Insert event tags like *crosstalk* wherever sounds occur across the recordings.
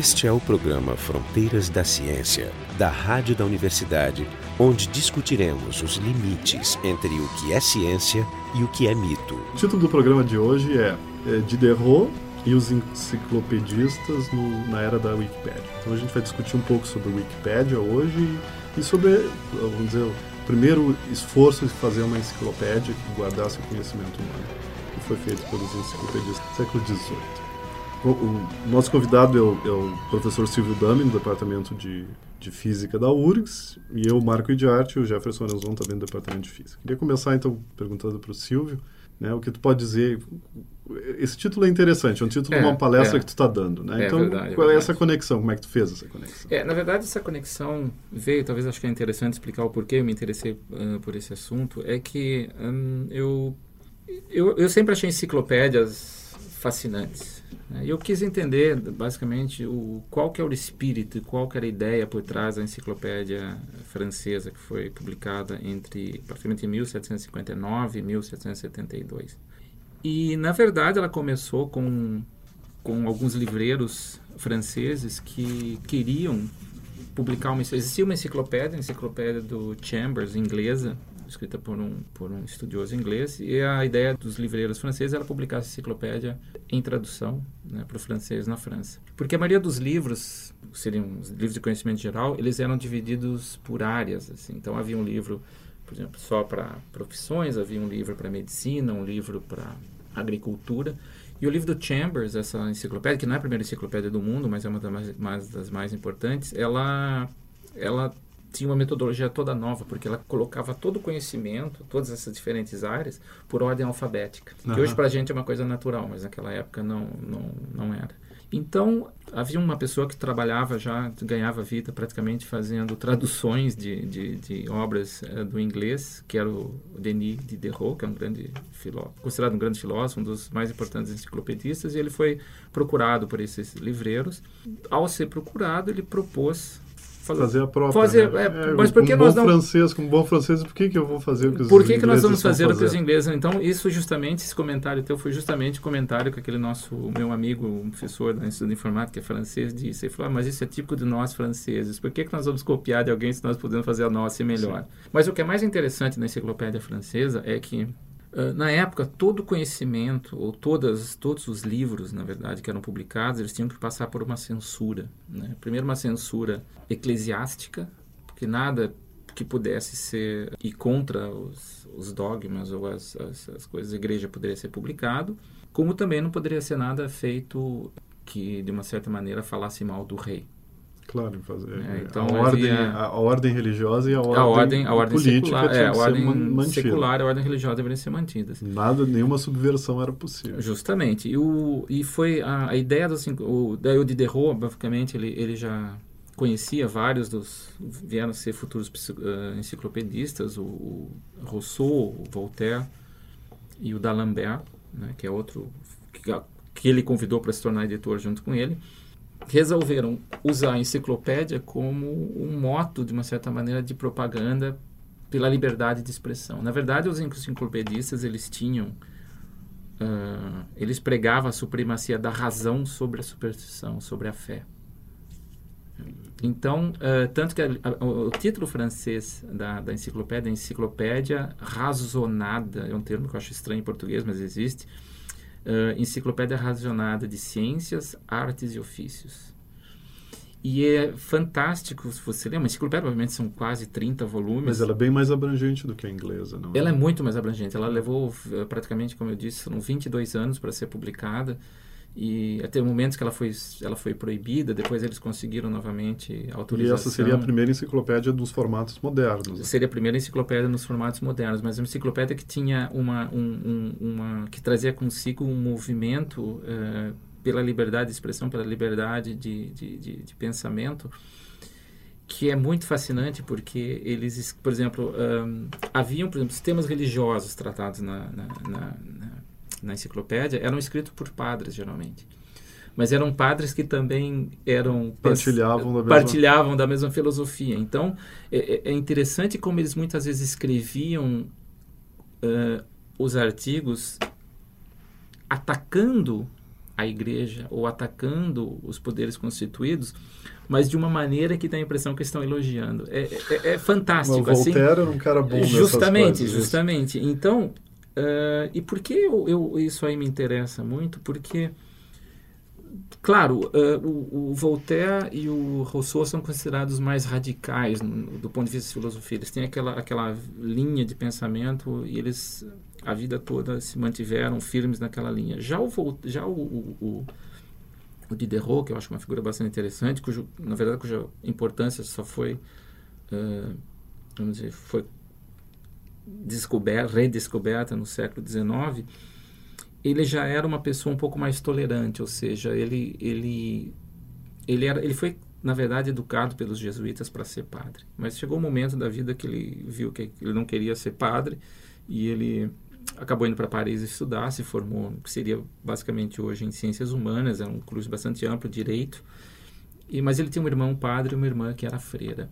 Este é o programa Fronteiras da Ciência, da Rádio da Universidade, onde discutiremos os limites entre o que é ciência e o que é mito. O título do programa de hoje é, é Diderot e os enciclopedistas no, na era da Wikipédia. Então a gente vai discutir um pouco sobre Wikipédia hoje e sobre, vamos dizer, o primeiro esforço de fazer uma enciclopédia que guardasse o conhecimento humano, que foi feito pelos enciclopedistas do século XVIII. O nosso convidado é o, é o professor Silvio Dami, do Departamento de, de Física da URGS, e eu, Marco Idiarte, e o Jefferson Arenzon, também do Departamento de Física. Queria começar, então, perguntando para o Silvio, né, o que tu pode dizer... Esse título é interessante, é um título é, de uma palestra é. que tu está dando, né? É, então, verdade, qual é, é essa conexão? Como é que tu fez essa conexão? É, na verdade, essa conexão veio, talvez acho que é interessante explicar o porquê eu me interessei uh, por esse assunto, é que um, eu, eu, eu sempre achei enciclopédias fascinantes. E eu quis entender, basicamente, o, qual que era o espírito, qual que era a ideia por trás da enciclopédia francesa que foi publicada entre praticamente 1759 e 1772. E, na verdade, ela começou com, com alguns livreiros franceses que queriam publicar uma... Existia uma enciclopédia, a enciclopédia do Chambers, inglesa, escrita por um, por um estudioso inglês, e a ideia dos livreiros franceses era publicar essa enciclopédia em tradução né, para o francês na França. Porque a maioria dos livros, seriam os livros de conhecimento geral, eles eram divididos por áreas. Assim. Então havia um livro, por exemplo, só para profissões, havia um livro para medicina, um livro para agricultura. E o livro do Chambers, essa enciclopédia, que não é a primeira enciclopédia do mundo, mas é uma das mais, das mais importantes, ela, ela tinha uma metodologia toda nova, porque ela colocava todo o conhecimento, todas essas diferentes áreas, por ordem alfabética. Uhum. Que hoje para a gente é uma coisa natural, mas naquela época não, não, não era. Então, havia uma pessoa que trabalhava já, ganhava vida praticamente fazendo traduções de, de, de obras uh, do inglês, que era o Denis Diderot, que é um grande filósofo, considerado um grande filósofo, um dos mais importantes enciclopedistas, e ele foi procurado por esses livreiros. Ao ser procurado, ele propôs Falou, fazer a própria. Fazer, né? é, mas por que nós não... francês, como bom francês, por que, que eu vou fazer o que os Por que, que nós vamos fazer o que os ingleses... Então, isso justamente, esse comentário teu foi justamente o comentário que aquele nosso, meu amigo, um professor da Instituto de Informática, é francês, disse. Ele falou, ah, mas isso é típico de nós franceses. Por que, que nós vamos copiar de alguém se nós podemos fazer a nossa e melhor? Sim. Mas o que é mais interessante na enciclopédia francesa é que Uh, na época, todo conhecimento, ou todas, todos os livros, na verdade, que eram publicados, eles tinham que passar por uma censura. Né? Primeiro, uma censura eclesiástica, porque nada que pudesse ser e contra os, os dogmas ou as, as, as, coisas da igreja poderia ser publicado, como também não poderia ser nada feito que, de uma certa maneira, falasse mal do rei. Claro, fazer. É, então a, ordem, a, a, ordem religiosa e a ordem, a ordem, a ordem política secular, é, a ordem mantida. secular e a ordem religiosa deveriam ser mantidas. Nada, nenhuma subversão era possível. Justamente. E, o, e foi a, a ideia do o, daí o Diderot, basicamente, ele, ele já conhecia vários dos vieram ser futuros uh, enciclopedistas, o, o, Rousseau, o Voltaire e o D'Alembert, né, que é outro que, que ele convidou para se tornar editor junto com ele resolveram usar a enciclopédia como um moto, de uma certa maneira, de propaganda pela liberdade de expressão. Na verdade, os enciclopedistas, eles tinham... Uh, eles pregavam a supremacia da razão sobre a superstição, sobre a fé. Então, uh, tanto que a, a, o título francês da, da enciclopédia é Enciclopédia Razonada, é um termo que eu acho estranho em português, mas existe, uh, Enciclopédia Racionada de Ciências, Artes e Ofícios. E é fantástico, se você lembra, a enciclopédia provavelmente são quase 30 volumes. Mas ela é bem mais abrangente do que a inglesa, não Ela é muito mais abrangente. Ela levou praticamente, como eu disse, são 22 anos para ser publicada e até momentos que ela foi ela foi proibida depois eles conseguiram novamente autorização e essa seria a primeira enciclopédia dos formatos modernos né? seria a primeira enciclopédia nos formatos modernos mas uma enciclopédia que tinha uma um, um, uma que trazia consigo um movimento uh, pela liberdade de expressão pela liberdade de, de, de, de, pensamento que é muito fascinante porque eles por exemplo um, haviam por exemplo sistemas religiosos tratados na, na, na na enciclopédia eram escritos por padres, geralmente. Mas eram padres que também eram partilhavam, da, partilhavam mesma... da mesma filosofia. Então, é, é, é, interessante como eles muitas vezes escreviam uh, os artigos atacando a igreja ou atacando os poderes constituídos, mas de uma maneira que dá a impressão que estão elogiando. É, é, é fantástico. Mas Voltaire assim, era um cara bom Justamente, justamente. Então, uh, e por que eu, eu, isso aí me interessa muito? Porque, claro, uh, o, o, Voltaire e o Rousseau são considerados mais radicais no, do ponto de vista de filosofia. Eles têm aquela, aquela linha de pensamento e eles a vida toda se mantiveram firmes naquela linha. Já o, já o, o o Diderot, que eu acho uma figura bastante interessante, cujo, na verdade, cuja importância só foi, uh, vamos dizer, foi descoberta, redescoberta no século XIX, ele já era uma pessoa um pouco mais tolerante, ou seja, ele, ele, ele, era, ele foi, na verdade, educado pelos jesuítas para ser padre. Mas chegou um momento da vida que ele viu que ele não queria ser padre e ele acabou indo para Paris estudar, se formou, que seria basicamente hoje em ciências humanas, era um curso bastante amplo, direito. E, mas ele tinha um irmão padre e uma irmã que era freira.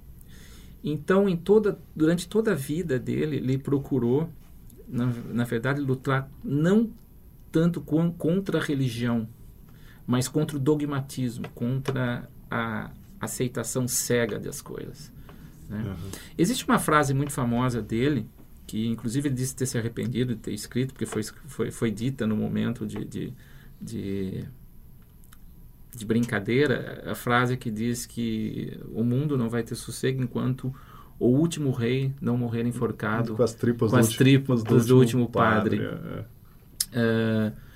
Então, em toda, durante toda a vida dele, ele procurou, na, na verdade, lutar não tanto com, contra a religião, mas contra o dogmatismo, contra a aceitação cega das coisas. Né? Uhum. Existe uma frase muito famosa dele, que inclusive ele disse ter se arrependido de ter escrito, porque foi, foi, foi dita no momento de, de, de, de, brincadeira, a frase que diz que o mundo não vai ter sossego enquanto o último rei não morrer enforcado com as tripas, com do, as tripas do, do, último padre. padre. É. Uh,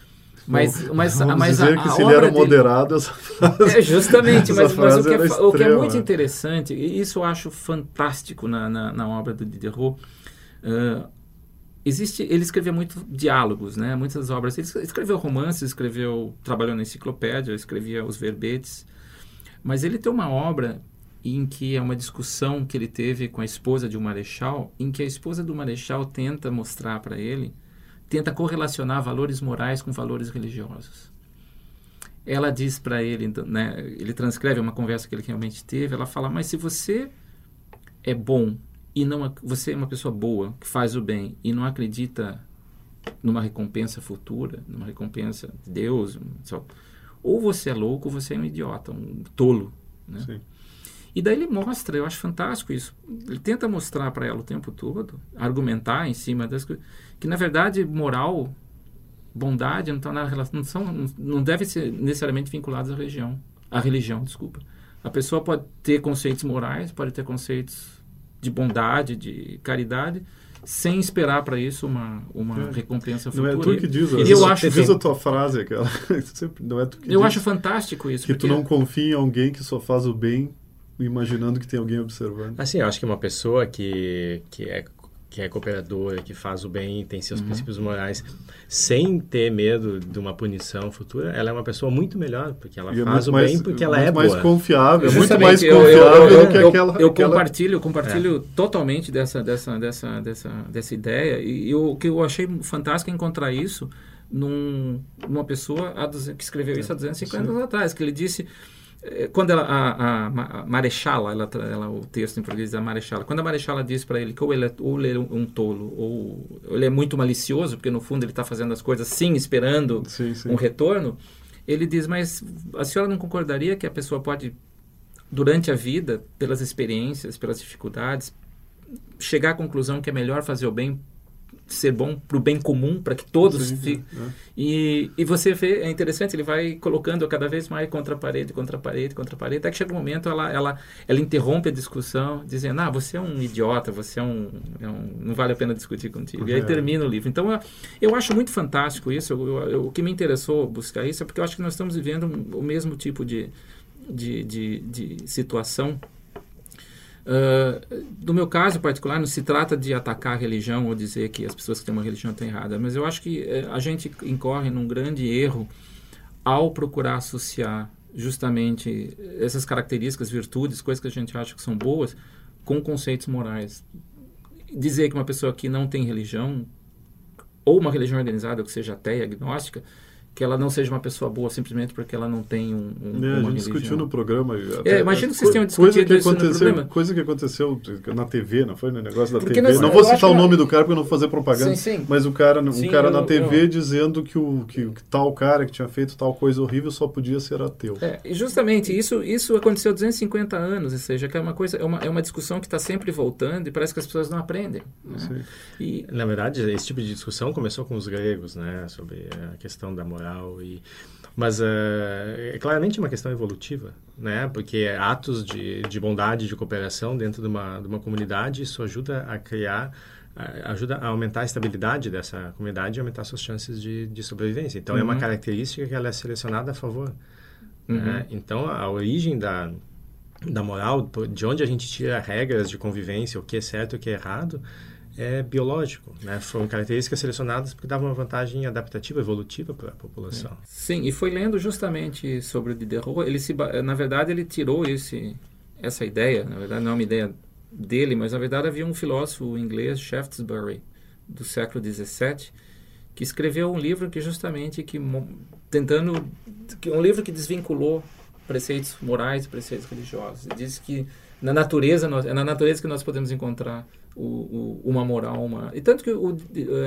mas, mas, Vamos mas dizer a, que a se ele era moderado, essa frase, é justamente, mas, mas o, que é, extrema, o que é muito interessante, e isso eu acho fantástico na, na, na obra do Diderot, Uh, existe, ele escrevia muito diálogos, né? Muitas obras. Ele escreveu romances, escreveu, trabalhou na enciclopédia, escrevia os verbetes. Mas ele tem uma obra em que é uma discussão que ele teve com a esposa de um marechal, em que a esposa do marechal tenta mostrar para ele, tenta correlacionar valores morais com valores religiosos. Ela diz para ele, então, né, ele transcreve uma conversa que ele realmente teve, ela fala: "Mas se você é bom e não você é uma pessoa boa que faz o bem e não acredita numa recompensa futura, numa recompensa de Deus, só, ou você é louco ou você é um idiota, um tolo, né? Sim. E daí ele mostra, eu acho fantástico isso. Ele tenta mostrar para ela o tempo todo, argumentar em cima das coisas, que na verdade moral, bondade não estão na relação, não são, não deve ser necessariamente vinculados à religião, à religião, desculpa. A pessoa pode ter conceitos morais, pode ter conceitos de bondade, de caridade, sem esperar para isso uma, uma é. recompensa futura. Não é tu que diz, e eu acho diz a tua frase, aquela. *laughs* não é tu que eu diz, acho fantástico isso. Que tu não confia em alguém que só faz o bem imaginando que tem alguém observando. Assim, eu acho que uma pessoa que, que é que é cooperadora, que faz o bem, tem seus uhum. princípios morais, sem ter medo de uma punição futura, ela é uma pessoa muito melhor, porque ela e faz é o mais, bem porque ela muito é mais boa. confiável, é muito mais confiável eu, eu, que eu, aquela... Eu aquela... compartilho, compartilho é. totalmente dessa, dessa, dessa, dessa, dessa ideia, e o que eu achei fantástico é encontrar isso num, numa pessoa que escreveu isso há 250 anos atrás, que ele disse quando ela, a, a, Marechala, ela, ela, o texto em português da Marechala, quando a Marechala diz para ele que ou ele, é, ou ele é um tolo, ou, ou ele é muito malicioso, porque no fundo ele está fazendo as coisas sim, esperando sim, sim. um retorno, ele diz, mas a senhora não concordaria que a pessoa pode, durante a vida, pelas experiências, pelas dificuldades, chegar à conclusão que é melhor fazer o bem ser bom para o bem comum, para que todos sim, fiquem. É. E, e você vê, é interessante, ele vai colocando cada vez mais contra a parede, contra a parede, contra a parede, até que chega um momento ela, ela, ela interrompe a discussão, dizendo: Ah, você é um idiota, você é um. É um não vale a pena discutir contigo. E aí é. termina o livro. Então eu, eu acho muito fantástico isso. Eu, eu, o que me interessou buscar isso é porque eu acho que nós estamos vivendo o mesmo tipo de, de, de, de situação Uh, no meu caso particular, não se trata de atacar a religião ou dizer que as pessoas que têm uma religião estão erradas, mas eu acho que uh, a gente incorre num grande erro ao procurar associar justamente essas características, virtudes, coisas que a gente acha que são boas, com conceitos morais. Dizer que uma pessoa que não tem religião, ou uma religião organizada, que seja ateia, agnóstica, que ela não seja uma pessoa boa simplesmente porque ela não tem um, um É, a uma gente discutiu no programa. É, imagino que vocês tenham coisa discutido que isso no aconteceu, programa. Coisa que aconteceu na TV, não foi? No negócio da Porque TV. nós- não vou citar o que- nome do cara porque eu não vou fazer propaganda. Sim, sim. Mas o cara, um Sim, cara eu- na TV eu- dizendo que o que, que tal cara que tinha feito tal coisa horrível só podia ser ateu. É, e justamente isso, isso aconteceu há 250 anos, ou seja, que é uma coisa, é uma, é uma discussão que está sempre voltando e parece que as pessoas não aprendem. né? E, Na verdade, esse tipo de discussão começou com os gregos, né, sobre a questão da moral e mas eh, é claramente uma questão evolutiva, né, porque atos de, de bondade, de cooperação dentro de uma, de uma comunidade, isso ajuda a criar, a- ajuda a aumentar a estabilidade dessa comunidade e aumentar suas chances de, de sobrevivência. Então, é uma Uhum. característica que ela é selecionada a favor. né? Então, a origem da, da moral, de onde a gente tira regras de convivência, o que é certo e o que é errado, é biológico, né? Foram características selecionadas porque davam uma vantagem adaptativa, evolutiva para a população. sim, e foi lendo justamente sobre o Diderot, ele se, na verdade ele tirou esse, essa ideia, na verdade não é uma ideia dele, mas na verdade havia um filósofo inglês, Shaftesbury, do século XVII, que escreveu um livro que justamente que tentando um livro que desvinculou preceitos morais preceitos religiosos. Ele diz que na natureza nós, é na natureza que nós podemos encontrar o, o, uma moral, uma e tanto que o,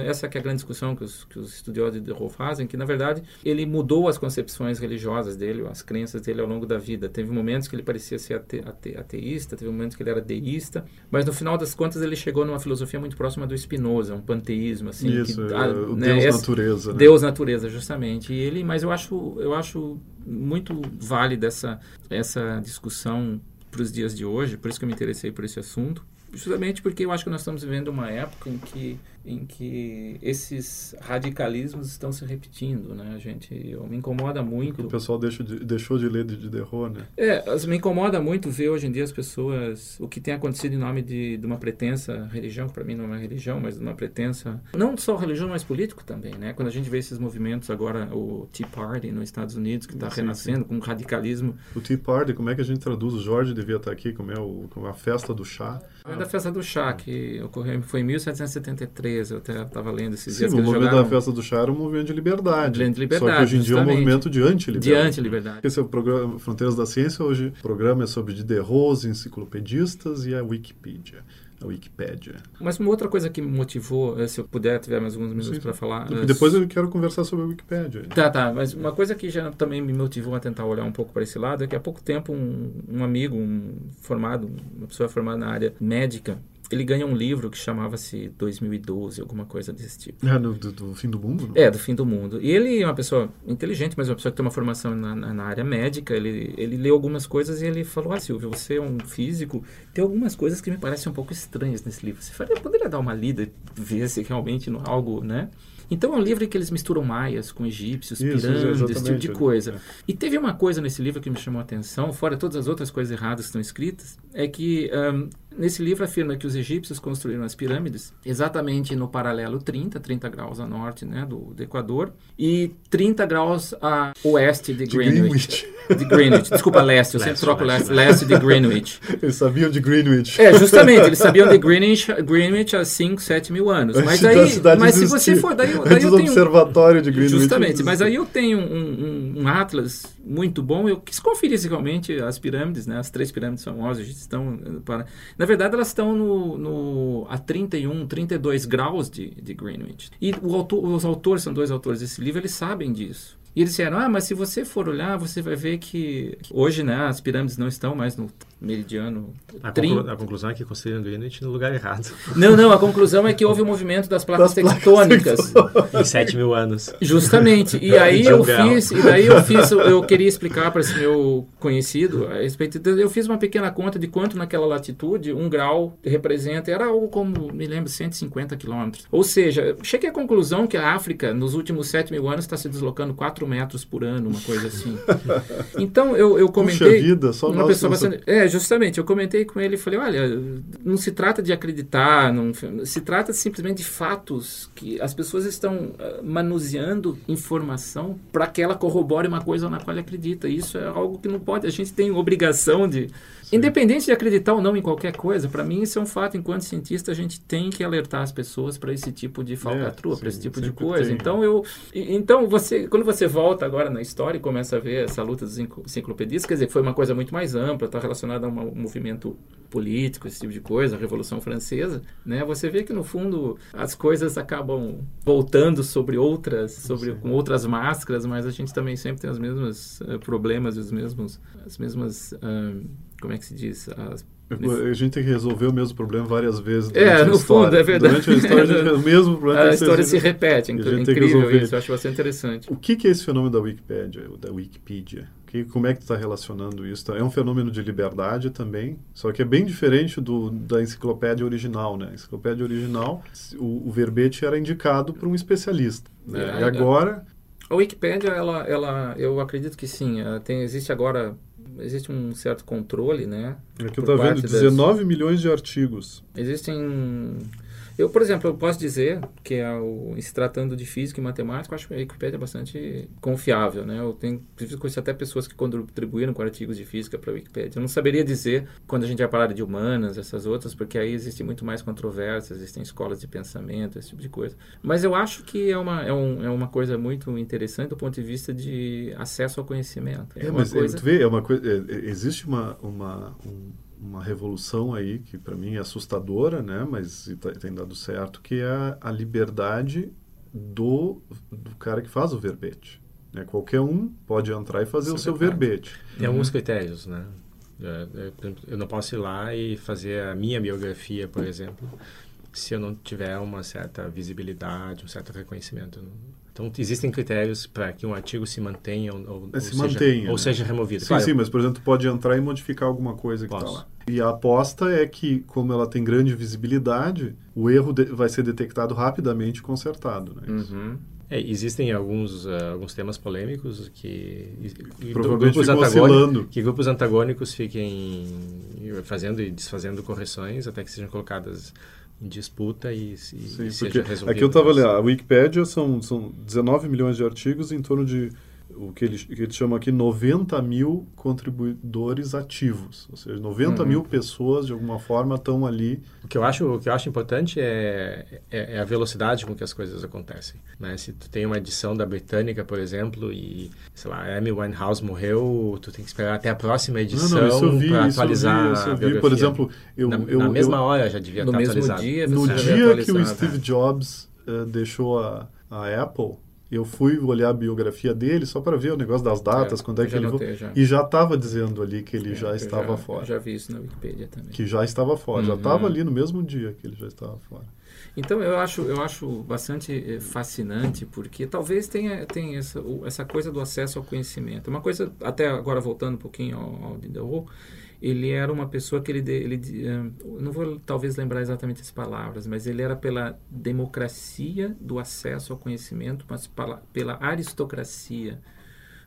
essa que é a grande discussão que os, que os estudiosos de Diderot fazem, que na verdade ele mudou as concepções religiosas dele, as crenças dele ao longo da vida. Teve momentos que ele parecia ser ate, ate, ateísta, teve momentos que ele era deísta, mas no final das contas ele chegou numa filosofia muito próxima do Spinoza, um panteísmo assim, Isso, que, é, o né, Deus essa- natureza. né? Deus natureza, justamente. E ele, mas eu acho, eu acho muito válida essa essa discussão para os dias de hoje. Por isso que eu me interessei por esse assunto, justamente porque eu acho que nós estamos vivendo uma época em que em que esses radicalismos estão se repetindo, né, a gente? Eu, me incomoda muito. O pessoal deixou de, deixou de ler de Diderot, né? É, me incomoda muito ver hoje em dia as pessoas, o que tem acontecido em nome de, de uma pretensa religião, que para mim não é uma religião, mas de uma pretensa, não só religião, mas político também, né? Quando a gente vê esses movimentos agora, o Tea Party nos Estados Unidos, que está Sim, renascendo com um radicalismo, O Tea Party, como é que a gente traduz? O Jorge devia estar aqui, como é o, como é a festa do chá. é da festa do chá, que ocorreu, foi em 1773, eu até estava lendo esses Sim, dias o movimento jogaram da festa do chá era um movimento de liberdade. De liberdade, Só que hoje em dia é um movimento de anti-liberdade. de anti-liberdade. Esse é o programa Fronteiras da Ciência. Hoje o programa é sobre Diderot, os enciclopedistas e a Wikipedia. A Wikipédia. Mas uma outra coisa que me motivou, eh, se eu puder, tiver mais alguns minutos para falar... Eh, depois eu quero conversar sobre a Wikipédia. Tá, tá, mas uma coisa que já também me motivou a tentar olhar um pouco para esse lado é que há pouco tempo um, um amigo, um formado, uma pessoa formada na área médica, ele ganha um livro que chamava-se 2012, alguma coisa desse tipo. É, no- do, do fim do mundo? Não? É, do fim do mundo. E ele é uma pessoa inteligente, mas uma pessoa que tem uma formação na, na, na área médica. Ele, ele leu algumas coisas e ele falou: Ah, Silvio, você é um físico. Tem algumas coisas que me parecem um pouco estranhas nesse livro. Você faria, poderia dar uma lida e ver se realmente não é algo, né? Então é um livro em que eles misturam maias com egípcios, Isso, pirâmides, esse tipo de coisa. É. E teve uma coisa nesse livro que me chamou a atenção, fora todas as outras coisas erradas que estão escritas, é que ahn, nesse livro afirma que os egípcios construíram as pirâmides exatamente no paralelo 30, 30 graus a norte né, do, do Equador, e 30 graus a oeste de De Greenwich. Greenwich. De Greenwich, desculpa, leste, eu sempre Leste, troco leste. leste, de Greenwich. *laughs* Eles sabiam de Greenwich. É, justamente, eles sabiam de *laughs* Greenwich, Greenwich há 5, 7 mil anos. Mas Antes da aí, cidade mas se você for, daí, daí Antes eu do tenho... observatório de Greenwich. Justamente, mas aí eu tenho um, um, um atlas muito bom. Eu quis conferir realmente as pirâmides, né, as três pirâmides famosas estão eh, para. Na verdade, elas estão no, no a 31, 32 graus de, de Greenwich. E autor, os autores são dois autores desse livro, eles sabem disso. E eles disseram, ah, mas se você for olhar, você vai ver que hoje, né, as pirâmides não estão mais no meridiano A, 30. conclu- a conclusão é que construíram Greenwich no lugar errado. *laughs* Não, não, a conclusão é que houve o movimento das placas Das placas tectônicas. em 7 mil anos. Justamente. E *laughs* aí um eu fiz, e daí eu fiz, eu queria explicar para esse meu conhecido a respeito. de- Eu fiz uma pequena conta de quanto naquela latitude um grau representa. Era algo como, me lembro, 150 quilômetros. Ou seja, cheguei à conclusão que a África, nos últimos 7 mil anos, está se deslocando 4 metros por ano, uma coisa assim. *laughs* Então eu, eu Puxa comentei. vida, só uma pessoa bastante. É, justamente, eu comentei com ele e falei, olha, não se trata de acreditar, não, se trata simplesmente de fatos que as pessoas estão uh, manuseando informação para que ela corrobore uma coisa na qual acredita. Isso é algo que não pode, a gente tem obrigação de Sim. Independente de acreditar ou não em qualquer coisa, para mim isso é um fato. Enquanto cientista, a gente tem que alertar as pessoas para esse tipo de falcatrua, é, para esse tipo de coisa. Tem. Então eu, então você, quando você volta agora na história e começa a ver essa luta dos enciclopedistas, quer dizer, foi uma coisa muito mais ampla, está relacionada a um movimento político, esse tipo de coisa, a Revolução Francesa, né? Você vê que no fundo as coisas acabam voltando sobre outras, sobre com outras máscaras, mas a gente também sempre tem os mesmos uh, problemas, os mesmos, as mesmas uh, como é que se diz? As, a gente tem que resolver o mesmo problema várias vezes. É, no fundo, é verdade. Durante a história, a gente, o *laughs* mesmo problema. A história se repete, é incrível isso, eu acho bastante interessante. O que, que é esse fenômeno da Wikipedia, da Wikipedia? Que, como é que está relacionando isso? É um fenômeno de liberdade também, só que é bem diferente do, da enciclopédia original, né? A enciclopédia original, o, o verbete era indicado para um especialista. Né? É, e agora... A Wikipédia, ela, ela, eu acredito que sim. Tem, existe agora existe um certo controle, né? Aqui eu estou vendo 19 das... milhões de artigos. Existem eu, por exemplo, eu posso dizer que, é o, se tratando de física e matemática, eu acho que a Wikipedia é bastante confiável, né? Eu tenho, conheço até pessoas que contribuíram com artigos de física para a Wikipedia. Eu não saberia dizer quando a gente vai falar de humanas, essas outras, porque aí existe muito mais controvérsia, existem escolas de pensamento, esse tipo de coisa. Mas eu acho que é uma, é, um, é uma coisa muito interessante do ponto de vista de acesso ao conhecimento. É, é mas coisa... vê, é uma coisa, é, é, existe uma, uma um uma revolução aí que para mim é assustadora, né? Mas tá, tem dado certo que é a liberdade do, do cara que faz o verbete. Né? Qualquer um pode entrar e fazer Isso o é seu verbete. Tem uhum. alguns critérios, né? É, é, eu não posso ir lá e fazer a minha biografia, por exemplo, se eu não tiver uma certa visibilidade, um certo reconhecimento. Então, existem critérios para que um artigo se mantenha ou, ou, é, se seja, mantenha, ou né? seja removido. Sim, sim, mas, por exemplo, pode entrar e modificar alguma coisa que está lá. E a aposta é que, como ela tem grande visibilidade, o erro vai ser detectado rapidamente e consertado. Né? Uhum. É, existem alguns, uh, alguns temas polêmicos que, Provavelmente grupos que grupos antagônicos fiquem fazendo e desfazendo correções até que sejam colocadas em disputa e, e Sim, seja resolvido. Aqui eu estava lendo, a Wikipédia são, são 19 milhões de artigos em torno de o que eles, que eles chamam aqui 90 mil contribuidores ativos, ou seja, 90 uhum. mil pessoas de alguma forma estão ali. O que eu acho, o que eu acho importante é, é, é, a velocidade com que as coisas acontecem. Né? Se tu tem uma edição da Britânica, por exemplo, e sei lá, Amy Winehouse morreu, tu tem que esperar até a próxima edição para atualizar. Isso eu vi, isso eu vi. Por exemplo, eu, na, eu, na mesma eu, hora já devia no estar mesmo atualizado. Dia, no dia que o Steve Jobs uh, deixou a, a Apple eu fui olhar a biografia dele só para ver o negócio das datas, é, quando é que ele notei, já. e já estava dizendo ali que ele é, já estava já, fora. já vi isso na Wikipedia também. Que já estava fora, uhum. já estava ali no mesmo dia que ele já estava fora. Então eu acho eu acho bastante eh, fascinante porque talvez tenha tenha essa essa coisa do acesso ao conhecimento. Uma coisa até agora voltando um pouquinho ao, ao Diderot, ele era uma pessoa que ele, ele eh, não vou talvez lembrar exatamente as palavras, mas ele era pela democracia do acesso ao conhecimento, mas pela, pela aristocracia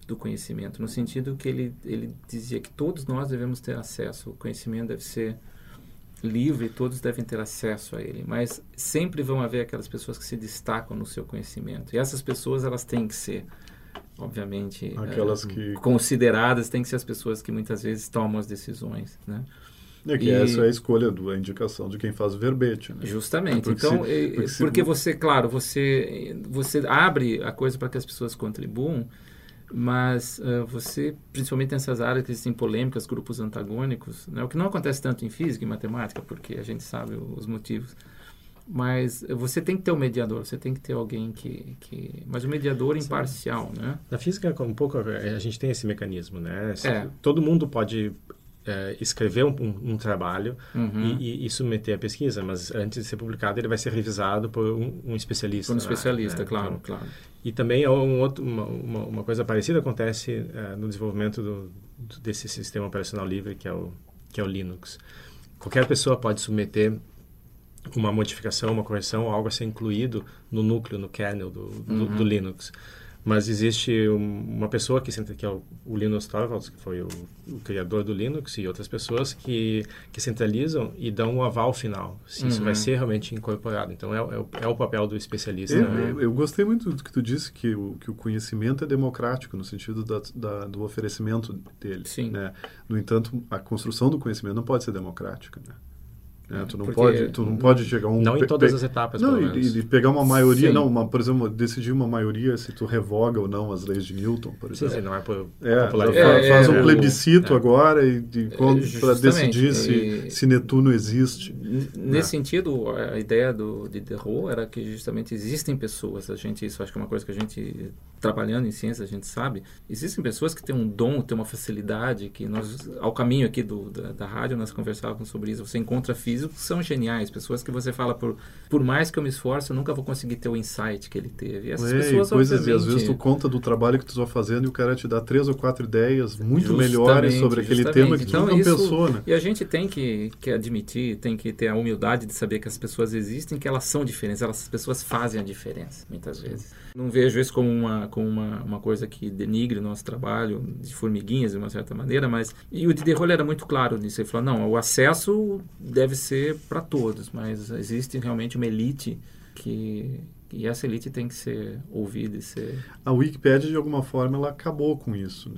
do conhecimento, no sentido que ele, ele dizia que todos nós devemos ter acesso, o conhecimento deve ser livre, todos devem ter acesso a ele, mas sempre vão haver aquelas pessoas que se destacam no seu conhecimento, e essas pessoas elas têm que ser obviamente aquelas é, que consideradas têm que ser as pessoas que muitas vezes tomam as decisões né? É que e... essa é a escolha do, a indicação de quem faz o verbete né? justamente. Porque então se, é, porque, porque você claro você você abre a coisa para que as pessoas contribuam mas uh, você principalmente nessas áreas que existem polêmicas grupos antagônicos né, o que não acontece tanto em física e matemática porque a gente sabe os motivos mas você tem que ter um mediador, você tem que ter alguém que, que mas um mediador Sim. imparcial, né? Na física um pouco a gente tem esse mecanismo, né? É. Todo mundo pode é, escrever um, um, um trabalho uhum. e, e, submeter a pesquisa, mas antes de ser publicado ele vai ser revisado por um, um especialista. Por um especialista, né? claro, então, claro. E também um outro, uma, uma, uma, coisa parecida acontece é, no desenvolvimento do, desse sistema operacional livre que é o que é o Linux. Qualquer pessoa pode submeter uma modificação, uma correção, algo a ser incluído no núcleo, no kernel do, do, uhum. do Linux. Mas existe um, uma pessoa que, que é o, o Linus Torvalds, que foi o, o, criador do Linux, e outras pessoas que, que centralizam e dão um aval final, se uhum. isso vai uhum. ser realmente incorporado. Então, é, é, o, é o papel do especialista. Eu, né? eu, eu, gostei muito do que tu disse, que o, que o conhecimento é democrático, no sentido da, da do oferecimento dele. Sim. Né? No entanto, a construção do conhecimento não pode ser democrática, né? É, tu não pode, tu não pode chegar um não em todas as etapas. Não e, e, pegar uma maioria, Sim. não, uma, por exemplo, decidir uma maioria se tu revoga ou não as leis de Newton, por exemplo. Sim, não é por é, é, faz um plebiscito é. agora e de, para decidir se, e, se Netuno existe. Nesse né? sentido, a ideia do de Derrou era que justamente existem pessoas, a gente isso acho que é uma coisa que a gente trabalhando em ciência a gente sabe, existem pessoas que têm um dom, têm uma facilidade que nós ao caminho aqui do da, da rádio nós conversávamos sobre isso. Você encontra física físicos são geniais, pessoas que você fala por por mais que eu me esforce, eu nunca vou conseguir ter o insight que ele teve. E essas é, pessoas coisas obviamente... e às vezes tu conta do trabalho que tu está fazendo e o cara te dá três ou quatro ideias muito justamente, melhores sobre aquele tema que então, tu não isso, pensou, né? E a gente tem que, que admitir, tem que ter a humildade de saber que as pessoas existem, que elas são diferentes, elas, as pessoas fazem a diferença, muitas vezes. Não vejo isso como uma, como uma, uma coisa que denigre o nosso trabalho de formiguinhas, de uma certa maneira, mas... E o Diderot era muito claro nisso, ele falou, não, o acesso deve ser para todos, mas existe realmente uma elite que e essa elite tem que ser ouvida e ser a Wikipedia de alguma forma ela acabou com isso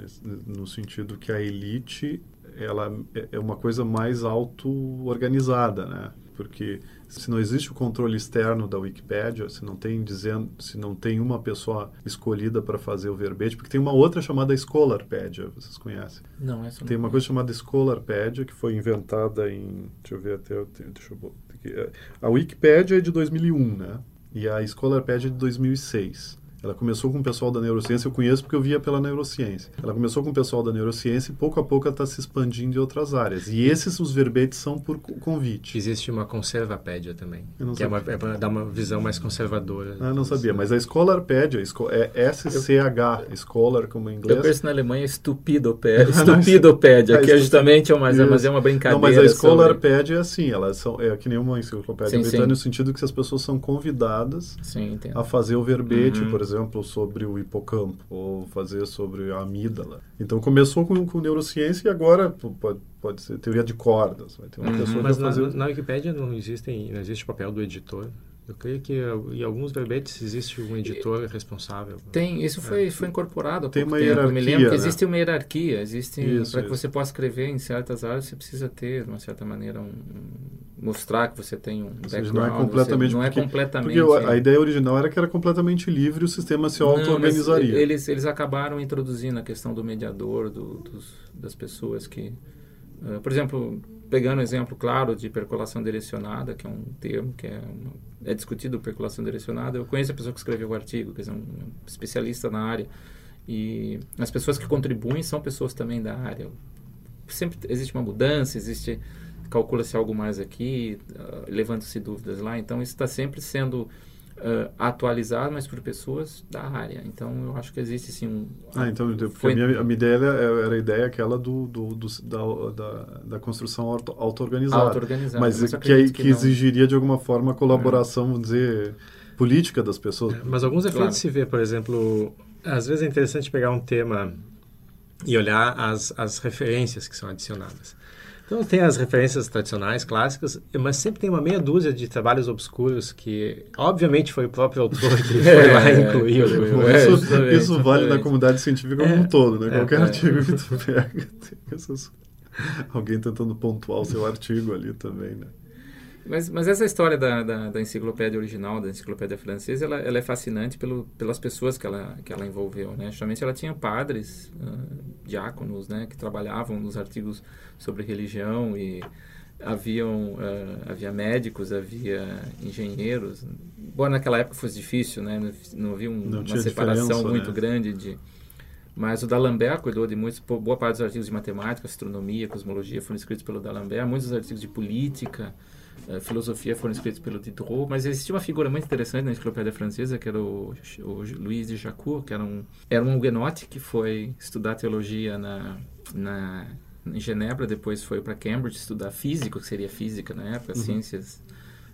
no sentido que a elite ela é, é uma coisa mais auto organizada né porque se não existe o controle externo da Wikipédia, se não tem dizendo, se não tem uma pessoa escolhida para fazer o verbete, porque tem uma outra chamada Scholarpedia, vocês conhecem? Não, essa não Tem uma coisa chamada Scholarpedia que foi inventada em, deixa eu ver até, deixa eu, é, a Wikipédia é de 2001, né? E a Scholarpedia é de 2006. Ela começou com o pessoal da neurociência, eu conheço porque eu via pela neurociência. Ela começou com o pessoal da neurociência e pouco a pouco ela está se expandindo em outras áreas. E esses, os verbetes, são por convite. Existe uma conservapédia também, que é, uma, é para dar uma visão mais conservadora. Ah, não sabia, mas a Scholarpedia é SCH, Scholar como em inglês. Eu penso na Alemanha estupidopédia, *laughs* estupidopédia, que é justamente é uma, mas é uma brincadeira. Não, mas a Scholarpedia é assim, elas são, é que nem uma enciclopédia britânica, no sentido que as pessoas são convidadas sim, a fazer o verbete, uhum. por exemplo, exemplo, sobre o hipocampo, ou fazer sobre a amígdala. Então começou com, com neurociência e agora pode, pode ser teoria de cordas. Vai ter uma uhum, pessoa mas na, fazer... na Wikipédia não, existem, não existe o papel do editor. Eu creio que em alguns verbetes existe um editor responsável. Tem, isso foi, é. foi incorporado. Tem uma tempo. hierarquia. Eu me lembro que né? existe uma hierarquia. Existe para que você possa escrever em certas áreas, você precisa ter, de uma certa maneira, um, mostrar que você tem um background. Não é completamente. Você, não porque, é completamente. Porque a, a, ideia original era que era completamente livre e o sistema se auto-organizaria. Eles, eles acabaram introduzindo a questão do mediador, do, dos, das pessoas que. Uh, por exemplo, pegando um exemplo claro de percolação direcionada, que é um termo que é, uma, é discutido percolação direcionada, eu conheço a pessoa que escreveu o artigo, que é um especialista na área, e as pessoas que contribuem são pessoas também da área. Sempre existe uma mudança, existe calcula-se algo mais aqui, uh, levando-se dúvidas lá, então isso está sempre sendo uh, atualizado, mas por pessoas da área. Então, eu acho que existe sim um... Ah, então, foi... a, minha, a minha ideia era, era a ideia aquela do, do, do da, da, da, construção auto-organizada. Auto-organizada. Mas, mas que, que, que exigiria, de alguma forma, a colaboração, vamos dizer, política das pessoas. É, mas alguns efeitos claro. se vê, por exemplo, às vezes é interessante pegar um tema e olhar as, as referências que são adicionadas. Então tem as referências tradicionais, clássicas, mas sempre tem uma meia dúzia de trabalhos obscuros que, obviamente, foi o próprio autor que *laughs* foi é, lá e incluiu. É, isso, isso vale na comunidade científica como um todo, né? É, Qualquer artigo que tu pega *laughs* tem essas... alguém tentando pontuar o seu artigo ali também, né? Mas, mas essa história da, da, da, enciclopédia original, da enciclopédia francesa, ela, ela é fascinante pelo, pelas pessoas que ela, que ela envolveu, né? Justamente ela tinha padres, uh, diáconos, né? Que trabalhavam nos artigos sobre religião e haviam, uh, havia médicos, havia engenheiros. Embora naquela época fosse difícil, né? Não, não havia um, não uma separação muito né? grande de... Mas o D'Alembert cuidou de muitos, boa parte dos artigos de matemática, astronomia, cosmologia foram escritos pelo D'Alembert, muitos artigos de política, filosofia foram escritos pelo Diderot, mas existia uma figura muito interessante na enciclopédia francesa, que era o, o Louis de Jacques, que era um, era um huguenote que foi estudar teologia na, na, em Genebra, depois foi para Cambridge estudar física, que seria física na época, uhum. ciências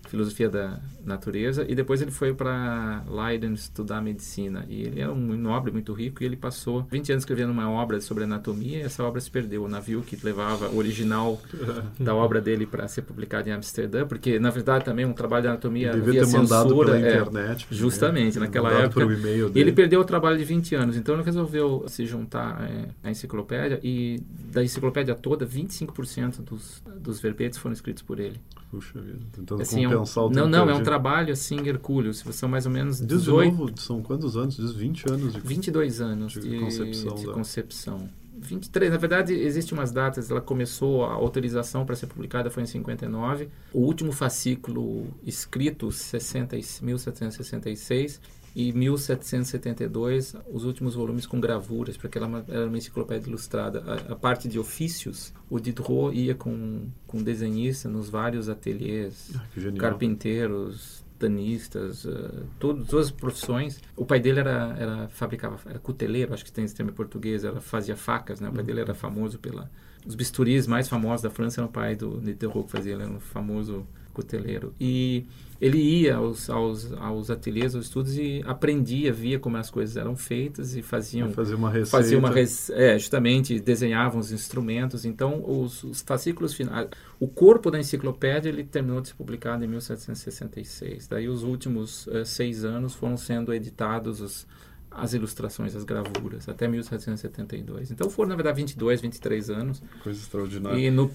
filosofia da natureza, e depois ele foi para Leiden estudar medicina. E ele era um nobre muito rico e ele passou 20 anos escrevendo uma obra sobre anatomia e essa obra se perdeu. O navio que levava o original *laughs* da obra dele para ser publicado em Amsterdã, porque na verdade também um trabalho de anatomia Devia havia ter mandado censura. pela é, internet. justamente, naquela Mandado época. E ele perdeu o trabalho de 20 anos, então ele resolveu se juntar é, à enciclopédia e da enciclopédia toda, 25% dos, dos verbetes foram escritos por ele. Puxa vida, tentando Assim, é um- compensar o não, não, é um trabalho assim, hercúleo. São mais ou menos Diz de 18, novo, são quantos anos? Diz 20 anos de 22 anos De de, concepção de concepção. 23, na verdade, existem umas datas. Ela começou, a autorização para ser publicada foi em 59. O último fascículo escrito, 60, e- 1766. E 1772, os últimos volumes com gravuras, porque ela é uma- era uma enciclopédia ilustrada. A, a parte de ofícios, o Diderot ia com, com desenhista nos vários ateliês Ah, carpinteiros, tanistas, eh, todos, todas as profissões. O pai dele era, era fabricava, era cuteleiro, acho que tem esse termo em português, ela fazia facas, né? O pai dele era famoso pela os bisturis mais famosos da França eram o pai do Diderot que fazia, ele era um famoso cuteleiro. E ele ia aos, aos, aos ateliês, aos estudos e aprendia, via como as coisas eram feitas e faziam Fazer uma receita. fazia uma res- é, justamente desenhavam os instrumentos então os, os fascículos finais o corpo da enciclopédia ele terminou de ser publicado em 1766 daí os últimos eh, seis anos foram sendo editados os, as ilustrações as gravuras até 1772 então foram na verdade 22 23 anos Coisa extraordinária. e no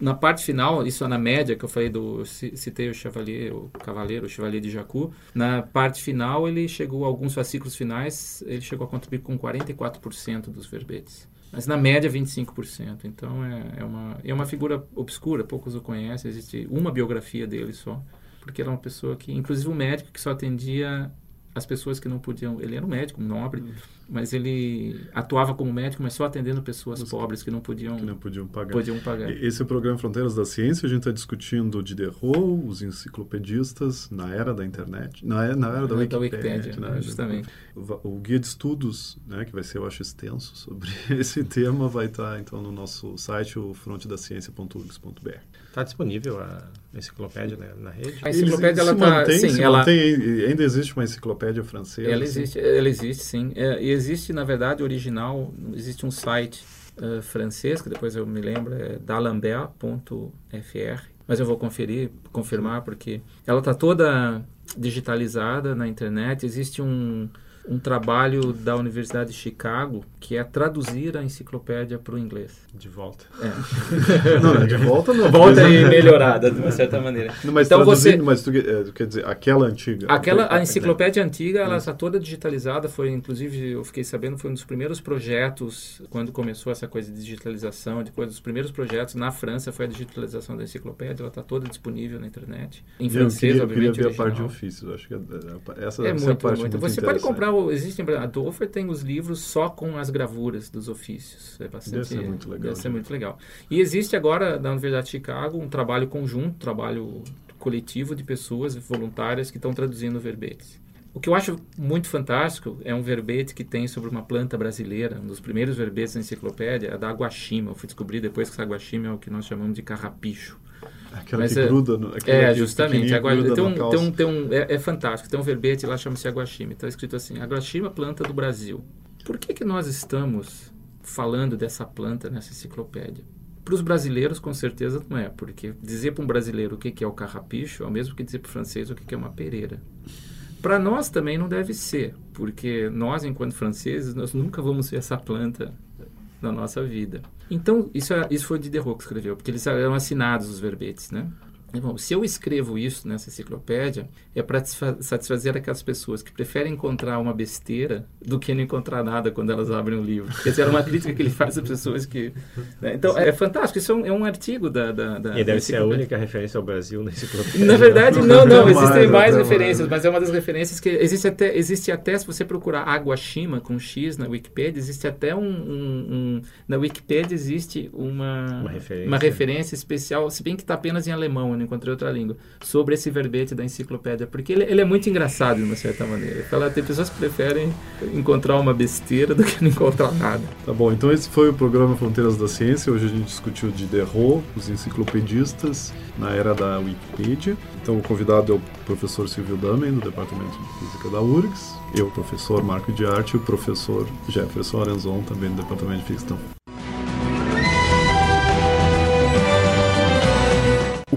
na parte final, isso é na média que eu falei do citei o Chevalier, o Cavaleiro, o Chevalier de Jacu. Na parte final, ele chegou alguns fascículos finais, ele chegou a contribuir com 44% dos verbetes. Mas na média 25%. Então é, é uma é uma figura obscura, poucos o conhecem, existe uma biografia dele só, porque ele é uma pessoa que, inclusive um médico que só atendia as pessoas que não podiam, ele era um médico, um nobre, mas ele atuava como médico, mas só atendendo pessoas Os pobres que não podiam Que não podiam pagar. podiam pagar. Esse é o programa Fronteiras da Ciência. A gente está discutindo Diderot, os enciclopedistas na era da internet, na era, na era da, Da Wikipédia, Wikipédia, né? justamente. O, o guia de estudos, né, que vai ser, eu acho, extenso sobre *laughs* esse tema, vai estar então no nosso site, o frontedaciencia.urgs.br. Está disponível a enciclopédia né, na rede? A enciclopédia, ela se tá- mantém, sim, se ela- mantém, ainda existe uma enciclopédia francesa. Ela assim? existe, ela existe sim. É, e existe, na verdade, original, existe um site eh, francês, que depois eu me lembro, é d'alembert.fr, mas eu vou conferir, confirmar, porque ela está toda digitalizada na internet. Existe um, um trabalho da Universidade de Chicago que é traduzir a enciclopédia para o inglês. De volta. É. Não, *laughs* não, de volta não. Volta e melhorada, de uma certa maneira. Não, mas Então você- mas tu, quer- é, tu quer dizer, aquela antiga. Aquela, a enciclopédia antiga, ela está toda digitalizada, foi inclusive, eu fiquei sabendo, foi um dos primeiros projetos, quando começou essa coisa de digitalização, depois dos primeiros projetos na França foi a digitalização da enciclopédia, ela está toda disponível na internet, em Eu francês, queria, obviamente, queria ver a parte de ofícios. Acho que é- é- essa É essa muito, a parte muito. muito Você pode comprar, o- existem, a Dofer tem os livros só com as gravuras dos ofícios. É bastante, Deve ser muito legal, Deve ser muito legal. E existe agora, na Universidade de Chicago, um trabalho conjunto, trabalho coletivo de pessoas voluntárias que estão traduzindo verbetes. O que eu acho muito fantástico é um verbete que tem sobre uma planta brasileira, um dos primeiros verbetes da enciclopédia, é da aguaxima. Eu fui descobrir depois que essa aguaxima é o que nós chamamos de carrapicho. Aquela Mas que é- gruda no. É, que justamente. gruda tem um, tem um, tem um, é, é fantástico. Tem um verbete lá, chama-se aguaxima. Está escrito assim, aguaxima, planta do Brasil. Por que, que nós estamos falando dessa planta nessa enciclopédia? Para os brasileiros, com certeza, não é. Porque dizer para um brasileiro o que, que é o carrapicho é o mesmo que dizer para o francês o que, que é uma pereira. Para nós também não deve ser, porque nós, enquanto franceses, nós nunca vamos ver essa planta na nossa vida. Então, isso, é, isso foi o Diderot que escreveu, porque eles eram assinados os verbetes, né? E, Bom, se eu escrevo isso nessa enciclopédia, é para satisfazer aquelas pessoas que preferem encontrar uma besteira do que não encontrar nada quando elas abrem um livro. Quer dizer, é uma crítica que ele faz às pessoas que... né? Então, é fantástico. Isso é um, é um artigo da, da, da E deve da ser a única referência ao Brasil na enciclopédia. Na verdade, não, não. *laughs* Existem mais, referências, mais. mas é uma das referências que existe até, existe até se você procurar Aguashima com X na Wikipedia, existe até um, um- um- na Wikipedia existe uma Uma referência. uma referência especial, se bem que está apenas em alemão, eu encontrei outra língua, sobre esse verbete da enciclopédia, porque ele, ele é muito engraçado de uma certa maneira. Fala, tem pessoas que preferem encontrar uma besteira do que não encontrar nada. Tá bom, então esse foi o programa Fronteiras da Ciência. Hoje a gente discutiu Diderot, os enciclopedistas na era da Wikipedia. Então o convidado é o professor Silvio Damen, do Departamento de Física da URGS. Eu, professor Marco de Arte, e o professor Jefferson Arenzon, também do Departamento de Física.